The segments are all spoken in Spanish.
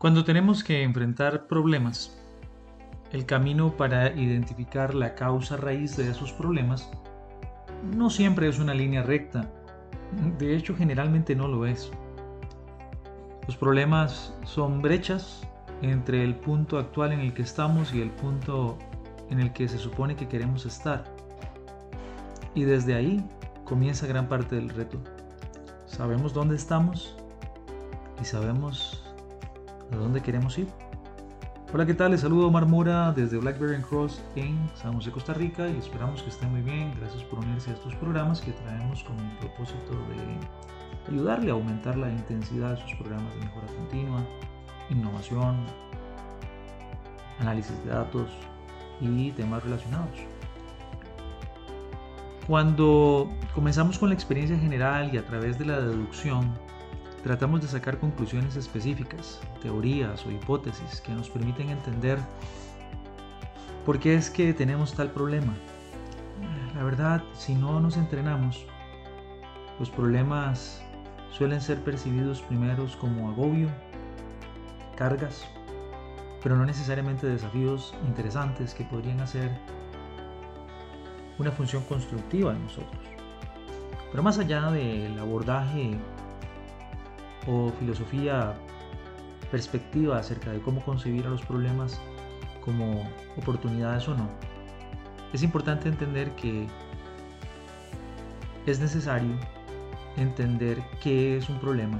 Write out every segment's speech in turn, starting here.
Cuando tenemos que enfrentar problemas, el camino para identificar la causa raíz de esos problemas no siempre es una línea recta. De hecho, generalmente no lo es. Los problemas son brechas entre el punto actual en el que estamos y el punto en el que se supone que queremos estar. Y desde ahí comienza gran parte del reto. Sabemos dónde estamos y sabemos a dónde queremos ir. Hola, ¿qué tal? Les saludo Omar Mora desde Blackberry Cross en San José, Costa Rica y esperamos que estén muy bien. Gracias por unirse a estos programas que traemos con el propósito de ayudarle a aumentar la intensidad de sus programas de mejora continua, innovación, análisis de datos y temas relacionados. Cuando comenzamos con la experiencia general y a través de la deducción, tratamos de sacar conclusiones específicas, teorías o hipótesis que nos permiten entender por qué es que tenemos tal problema. La verdad, si no nos entrenamos, los problemas suelen ser percibidos primeros como agobio, cargas, pero no necesariamente desafíos interesantes que podrían hacer una función constructiva en nosotros. Pero más allá del abordaje o filosofía, perspectiva acerca de cómo concebir a los problemas como oportunidades o no, es importante entender que es necesario entender qué es un problema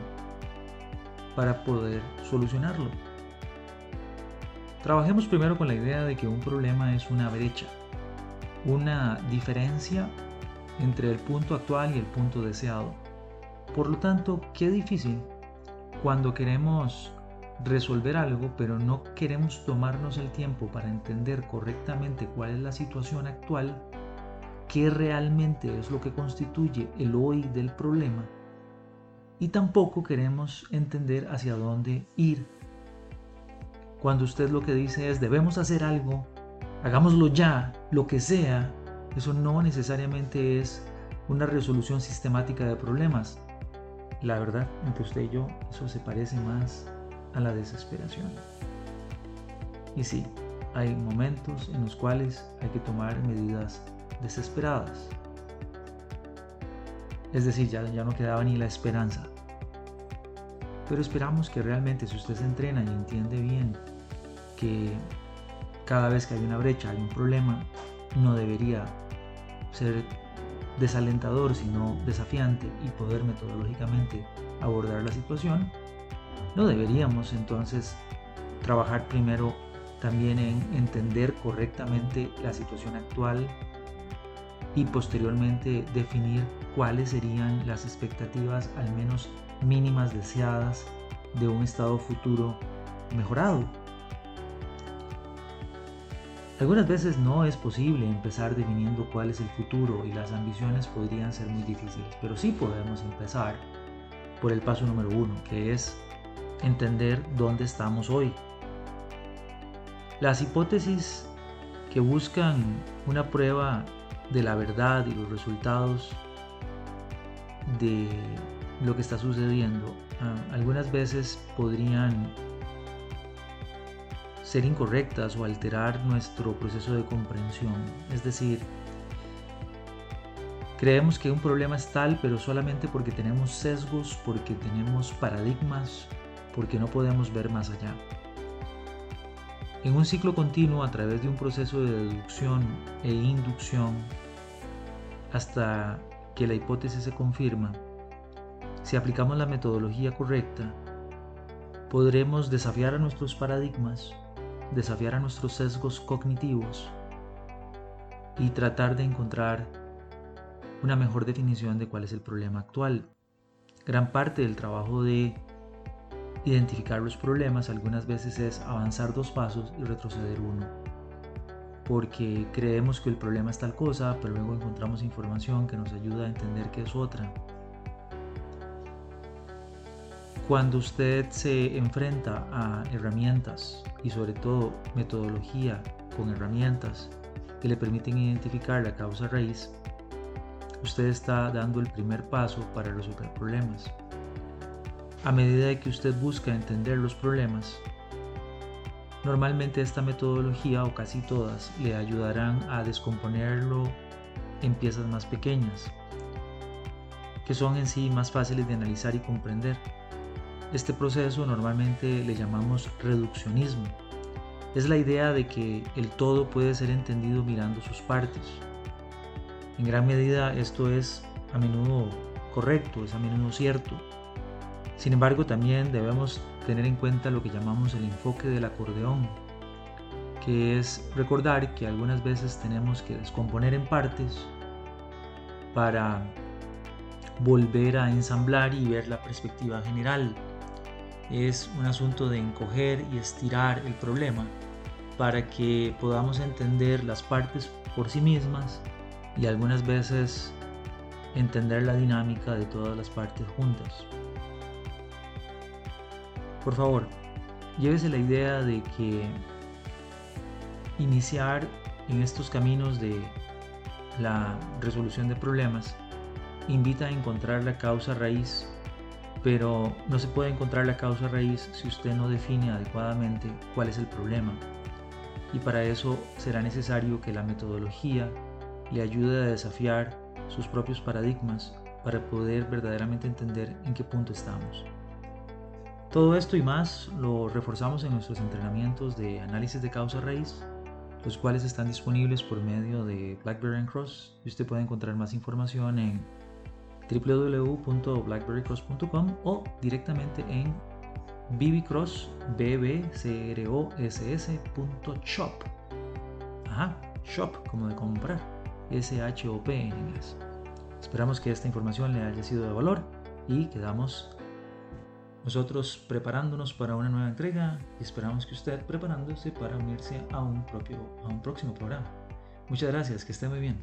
para poder solucionarlo. Trabajemos primero con la idea de que un problema es una brecha, una diferencia entre el punto actual y el punto deseado. Por lo tanto, qué difícil cuando queremos resolver algo, pero no queremos tomarnos el tiempo para entender correctamente cuál es la situación actual, qué realmente es lo que constituye el hoy del problema, y tampoco queremos entender hacia dónde ir. Cuando usted lo que dice es debemos hacer algo, hagámoslo ya, lo que sea, eso no necesariamente es una resolución sistemática de problemas. La verdad, entre usted y yo, eso se parece más a la desesperación. Y sí, hay momentos en los cuales hay que tomar medidas desesperadas. Es decir, ya, ya no quedaba ni la esperanza. Pero esperamos que realmente si usted se entrena y entiende bien que cada vez que hay una brecha, hay un problema, no debería ser desalentador, sino desafiante y poder metodológicamente abordar la situación, no deberíamos entonces trabajar primero también en entender correctamente la situación actual y posteriormente definir cuáles serían las expectativas al menos mínimas deseadas de un estado futuro mejorado. Algunas veces no es posible empezar definiendo cuál es el futuro y las ambiciones podrían ser muy difíciles, pero sí podemos empezar por el paso número uno, que es entender dónde estamos hoy. Las hipótesis que buscan una prueba de la verdad y los resultados de lo que está sucediendo, ah, algunas veces podrían ser incorrectas o alterar nuestro proceso de comprensión. Es decir, creemos que un problema es tal, pero solamente porque tenemos sesgos, porque tenemos paradigmas, porque no podemos ver más allá. En un ciclo continuo a través de un proceso de deducción e inducción, hasta que la hipótesis se confirma, si aplicamos la metodología correcta, podremos desafiar a nuestros paradigmas desafiar a nuestros sesgos cognitivos y tratar de encontrar una mejor definición de cuál es el problema actual. Gran parte del trabajo de identificar los problemas algunas veces es avanzar dos pasos y retroceder uno. Porque creemos que el problema es tal cosa, pero luego encontramos información que nos ayuda a entender que es otra. Cuando usted se enfrenta a herramientas y sobre todo metodología con herramientas que le permiten identificar la causa raíz, usted está dando el primer paso para resolver problemas. A medida que usted busca entender los problemas, normalmente esta metodología o casi todas le ayudarán a descomponerlo en piezas más pequeñas, que son en sí más fáciles de analizar y comprender. Este proceso normalmente le llamamos reduccionismo. Es la idea de que el todo puede ser entendido mirando sus partes. En gran medida esto es a menudo correcto, es a menudo cierto. Sin embargo, también debemos tener en cuenta lo que llamamos el enfoque del acordeón, que es recordar que algunas veces tenemos que descomponer en partes para volver a ensamblar y ver la perspectiva general es un asunto de encoger y estirar el problema para que podamos entender las partes por sí mismas y algunas veces entender la dinámica de todas las partes juntas. Por favor, llévese la idea de que iniciar en estos caminos de la resolución de problemas invita a encontrar la causa raíz pero no se puede encontrar la causa raíz si usted no define adecuadamente cuál es el problema. Y para eso será necesario que la metodología le ayude a desafiar sus propios paradigmas para poder verdaderamente entender en qué punto estamos. Todo esto y más lo reforzamos en nuestros entrenamientos de análisis de causa raíz, los cuales están disponibles por medio de BlackBerry Cross y usted puede encontrar más información en www.blackberrycross.com o directamente en bbcross, bbcross.shop. Ajá, shop, como de comprar, S-H-O-P en inglés. Esperamos que esta información le haya sido de valor y quedamos nosotros preparándonos para una nueva entrega y esperamos que usted preparándose para unirse a un, propio, a un próximo programa. Muchas gracias, que esté muy bien.